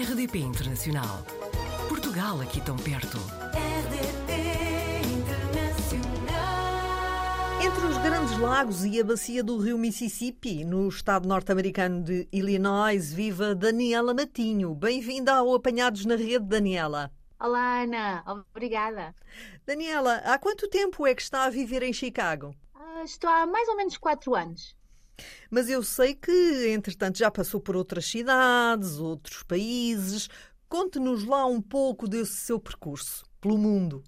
RDP Internacional. Portugal aqui tão perto. RDP Internacional. Entre os Grandes Lagos e a bacia do rio Mississippi, no estado norte-americano de Illinois, viva Daniela Matinho. Bem-vinda ao Apanhados na Rede, Daniela. Olá, Ana. Obrigada. Daniela, há quanto tempo é que está a viver em Chicago? Ah, estou há mais ou menos quatro anos. Mas eu sei que, entretanto, já passou por outras cidades, outros países. Conte-nos lá um pouco desse seu percurso pelo mundo.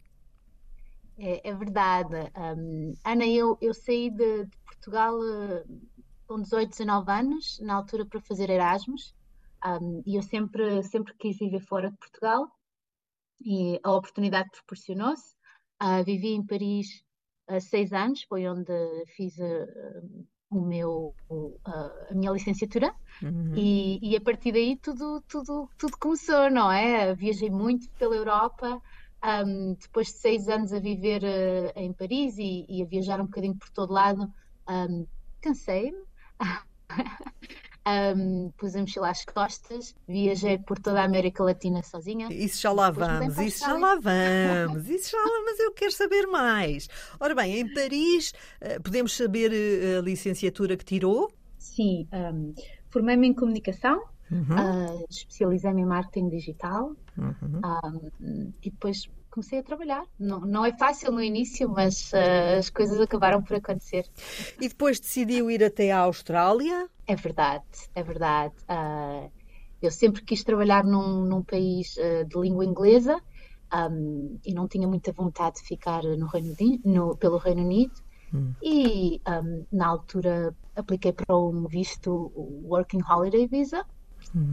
É, é verdade. Ahm, Ana, eu, eu saí de, de Portugal eh, com 18, 19 anos, na altura para fazer Erasmus. Ahm, e eu sempre, sempre quis viver fora de Portugal e a oportunidade proporcionou-se. Ah, vivi em Paris há seis anos, foi onde fiz eh, o meu, o- a, minha licenciatura. E, e a partir daí tudo, tudo, tudo começou, não é? Viajei muito pela Europa, ahm, depois de seis anos a viver eh, em Paris e, e a viajar um bocadinho por todo lado, ahm, cansei-me. Ahm, pus a mochila às costas, viajei por toda a América Latina sozinha. Isso já lá vamos, isso já lá vamos, isso já lá, mas eu quero saber mais. Ora bem, em Paris, eh, podemos saber eh, a licenciatura que tirou? Sim, ahm, formei-me em comunicação, Uhum, ah, especializei-me em marketing digital. uhum. Um, e depois comecei a trabalhar. Não, não é fácil no início, mas uh, as coisas acabaram por acontecer. E depois decidiu ir até à Austrália? É verdade, é verdade. Uh, eu sempre quis trabalhar num, num país uh, de língua inglesa um, e não tinha muita vontade de ficar no Reino Unido, no- pelo Reino Unido. Hum. E um, na altura apliquei para um visto Working Holiday Visa.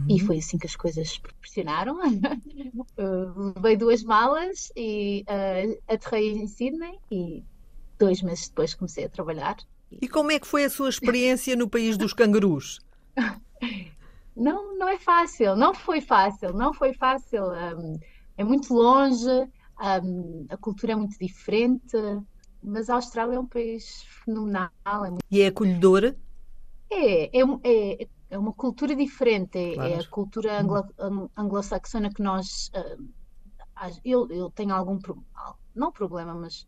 E foi assim que as coisas proporcionaram. Uh, levei duas malas e uh, aterrei em Sydney e dois meses depois comecei a trabalhar. E como é que foi a sua experiência no país dos cangurus? Não, não é fácil, não foi fácil, não foi fácil. Um, é muito longe, um, a cultura é muito diferente, mas a Austrália é um país fenomenal, é muito E é acolhedora? É, é, é, é uma cultura diferente, é, é a Claro. cultura anglo- ang- anglo-saxona que nós. às- eu, eu tenho algum. Não problema, mas.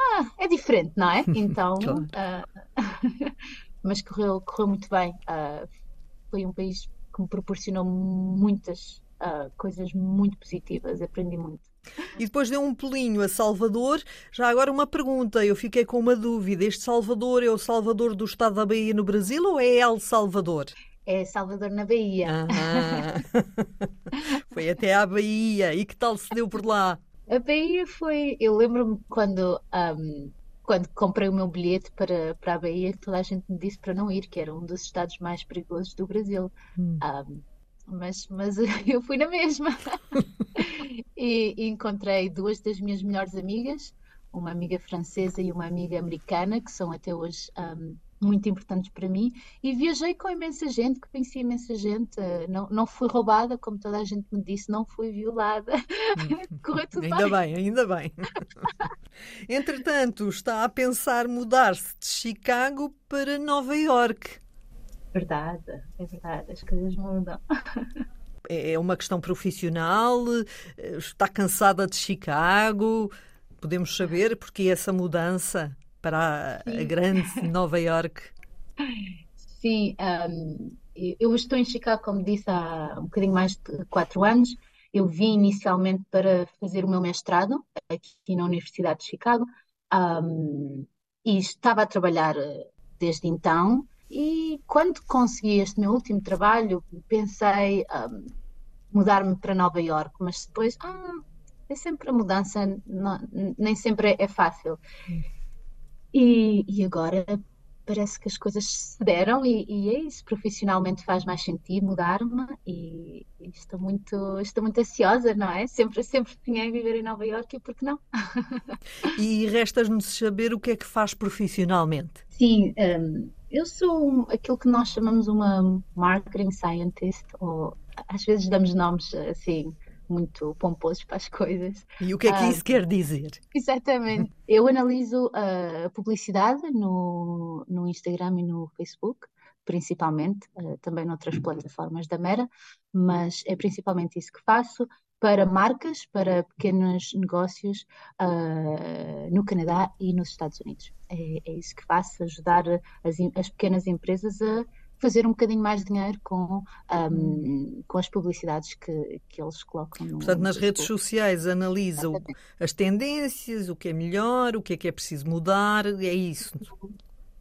Ah, é diferente, não é? Então. Claro. ah, mas correu, correu muito bem. Ah, foi um país que me proporcionou muitas ah, coisas muito positivas, aprendi muito. E depois deu um pulinho a Salvador. Já agora uma pergunta, eu fiquei com uma dúvida. Este Salvador é o Salvador do estado da Bahia no Brasil ou é El Salvador? É Salvador na Bahia. Ah, foi até à Bahia. E que tal se deu por lá? A Bahia foi. Eu lembro-me quando, ahm, quando comprei o meu bilhete para, para a Bahia, que toda a gente me disse para não ir, que era um dos estados mais perigosos do Brasil. Hum. Ahm, mas, mas eu fui na mesma. E, e encontrei duas das minhas melhores amigas, uma amiga francesa e uma amiga americana, que são até hoje. ahm, muito importantes para mim e viajei com imensa gente, conheci imensa gente, eh, não, não fui roubada, como toda a gente me disse, não fui violada, correu tudo Ainda bem. bem, ainda bem. Entretanto, está a pensar mudar-se de Chicago para Nova York. Verdade, é verdade, as coisas mudam. É uma questão profissional? Eh, Está cansada de Chicago? Podemos saber porque essa mudança para a, a grande Nova York? Sim, ahm, eu estou em Chicago, como disse, há um bocadinho mais de quatro anos. Eu vim inicialmente para fazer o meu mestrado aqui na Universidade de Chicago, ahm, e estava a trabalhar eh, desde então. E quando consegui este meu último trabalho, pensei ahm, mudar-me para Nova York, mas depois, ah, é sempre a mudança, não- nem sempre é, é fácil. E, e agora parece que as coisas se deram e, e é isso, profissionalmente faz mais sentido mudar-me e, e estou muito, estou muito ansiosa, não é? Sempre, sempre sonhei em viver em Nova Iorque e por que não? E resta-nos saber o que é que faz profissionalmente. Sim, hum, eu sou um- aquilo que nós chamamos uma marketing scientist, ou às vezes damos nomes assim muito pomposos para as coisas. E o que é que Ah. isso quer dizer? Exatamente. Eu analiso a publicidade no, no Instagram e no Facebook principalmente, uh, também noutras plataformas da Mera, mas é principalmente isso que faço para marcas, para pequenos negócios uh, no Canadá e nos Estados Unidos. É, é isso que faço, ajudar as, as, pequenas empresas a fazer um bocadinho mais de dinheiro com, um, com as publicidades que, que eles colocam. No, Portanto, nas redes sociais analisam as tendências, o que é melhor, o que é que é preciso mudar, é isso.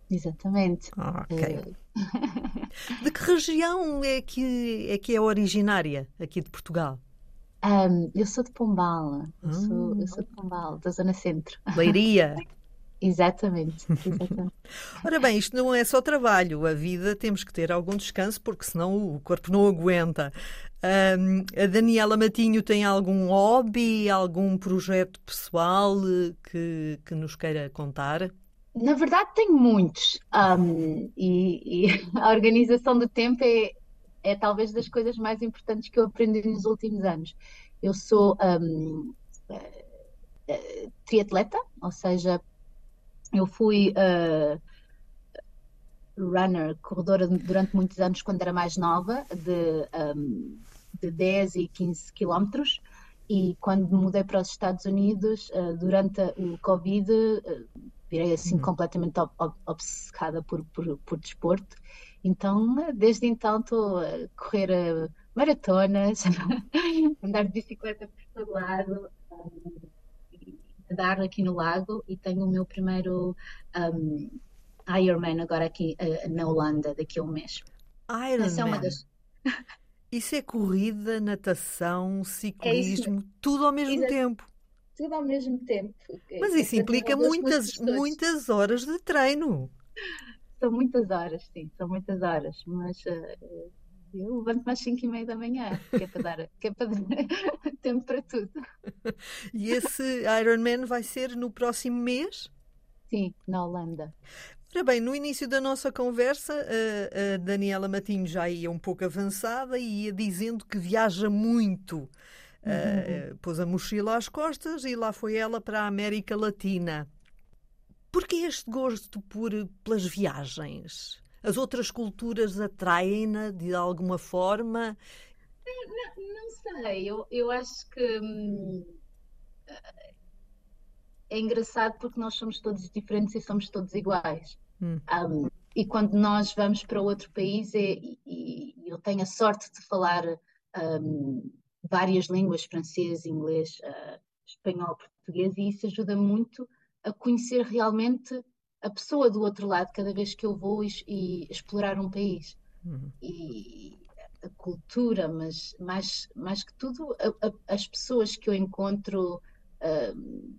Exatamente. Ok. É... de que região é que, é que é originária aqui de Portugal? Um, eu sou de Pombal, eu, sou, eu sou de Pombal, da Zona Centro. Leiria. exatamente, exatamente. Ora bem, isto não é só trabalho, a vida temos que ter algum descanso, porque senão o corpo não aguenta. Um, a Daniela Matinho tem algum hobby, algum projeto pessoal eh, que, que nos queira contar? Na verdade, tenho muitos. Um, e, e, a organização do tempo é, é talvez das coisas mais importantes que eu aprendi nos últimos anos. Eu sou um, uh, triatleta, ou seja, eu fui uh, runner, corredora durante muitos anos quando era mais nova, de, um, de 10 e 15 quilómetros. E quando mudei para os Estados Unidos, uh, durante o Covid, uh, virei assim uhum. completamente ob obcecada por, por, por desporto então, desde então, estou a correr maratonas, andar de bicicleta por todo lado, um, nadar aqui no lago e tenho o meu primeiro um, Ironman agora aqui uh, na Holanda, daqui a um mês. Ironman? É das... Isso é corrida, natação, é ciclismo, é tudo ao mesmo Exato. tempo. Tudo ao mesmo tempo. Mas isso implica muitas, muitas horas de treino são muitas horas, sim, são muitas horas, mas uh, eu levanto-me às 5 e meia da manhã, que é para dar, que é para dar tempo para tudo. E esse Ironman vai ser no próximo mês? Sim, na Holanda. Ora bem, no início da nossa conversa, a, a Daniela Matinho já ia um pouco avançada e ia dizendo que viaja muito. Uhum. Uh, pôs a mochila às costas e lá foi ela para a América Latina. Porquê este gosto por, pelas viagens? As outras culturas atraem-na de alguma forma? Não, não sei, eu, eu acho que hum, é engraçado porque nós somos todos diferentes e somos todos iguais. Hum. Um, e quando nós vamos para outro país, é, e, e, eu tenho a sorte de falar um, várias línguas, francês, inglês, uh, espanhol, português, e isso ajuda muito a conhecer realmente a pessoa do outro lado cada vez que eu vou e, e explorar um país. Uhum. E a cultura, mas mais, mais que tudo, a, a, as pessoas que eu encontro uh,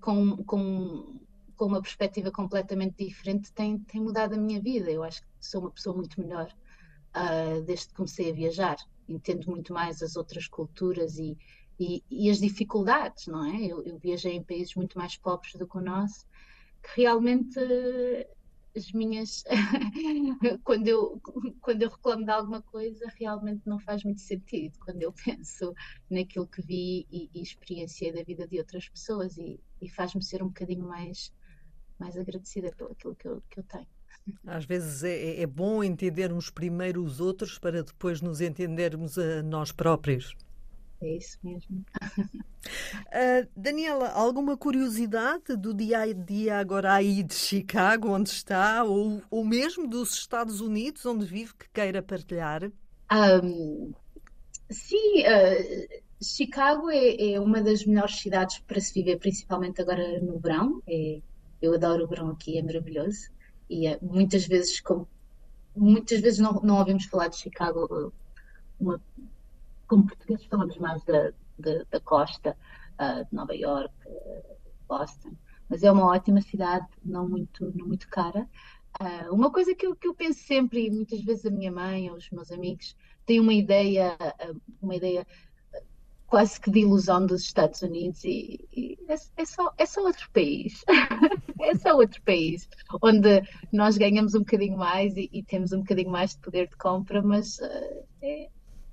com, com, com uma perspectiva completamente diferente têm, têm mudado a minha vida. Eu acho que sou uma pessoa muito melhor uh, desde que comecei a viajar. Entendo muito mais as outras culturas e, e, e as dificuldades, não é? Eu, eu, viajei em países muito mais pobres do que o nosso, que realmente as minhas quando eu quando eu reclamo de alguma coisa realmente não faz muito sentido quando eu penso naquilo que vi e, e experienciei da vida de outras pessoas e, e faz-me ser um bocadinho mais mais agradecida pelo aquilo que eu, que eu tenho às vezes é, é bom entendermos primeiro os outros para depois nos entendermos a nós próprios. É isso mesmo. Uh, Daniela, alguma curiosidade do dia a dia agora aí de Chicago, onde está, ou, ou mesmo dos Estados Unidos, onde vive, que queira partilhar? Um, sim, uh, Chicago é, é, uma das melhores cidades para se viver, principalmente agora no verão. É, eu adoro o verão aqui, é maravilhoso. E é, muitas vezes, como, muitas vezes não, não ouvimos falar de Chicago, uma como portugueses falamos mais da, da, da costa, uh, de Nova York, uh, Boston, mas é uma ótima cidade, não muito, não muito cara. Uh, uma coisa que eu, que eu penso sempre, e muitas vezes a minha mãe ou os meus amigos têm uma ideia, uma ideia quase que de ilusão dos Estados Unidos e, e é, é, só, é só outro país. é só outro país onde nós ganhamos um bocadinho mais e, e, temos um bocadinho mais de poder de compra, mas é,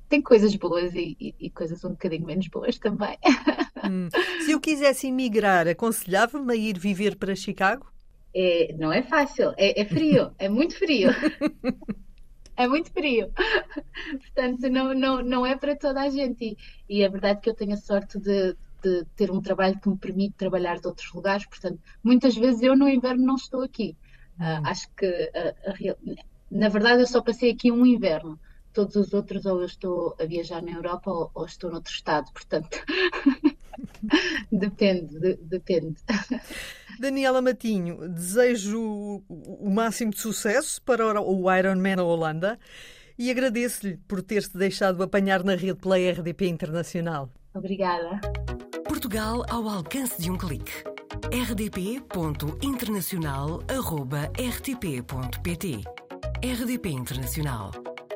tem coisas boas e, e, e, coisas um bocadinho menos boas também. Hum. Se eu quisesse emigrar, aconselhava-me a ir viver para Chicago? é, não é fácil, é, é frio, é muito frio. É muito frio. Portanto, não, não, não é para toda a gente. E, e é verdade que eu tenho a sorte de, de ter um trabalho que me permite trabalhar de outros lugares. Portanto, muitas vezes eu no inverno não estou aqui. Uh, acho que, a, a, na verdade, eu só passei aqui um inverno. Todos os outros, ou eu estou a viajar na Europa ou, ou estou noutro estado. Portanto, depende, de, depende. Daniela Matinho, desejo o máximo de sucesso para o Ironman Holanda e agradeço-lhe por ter-se deixado apanhar na rede pela RDP Internacional. Obrigada. Portugal ao alcance de um clique. rdp.internacional.rtp.pt RDP Internacional.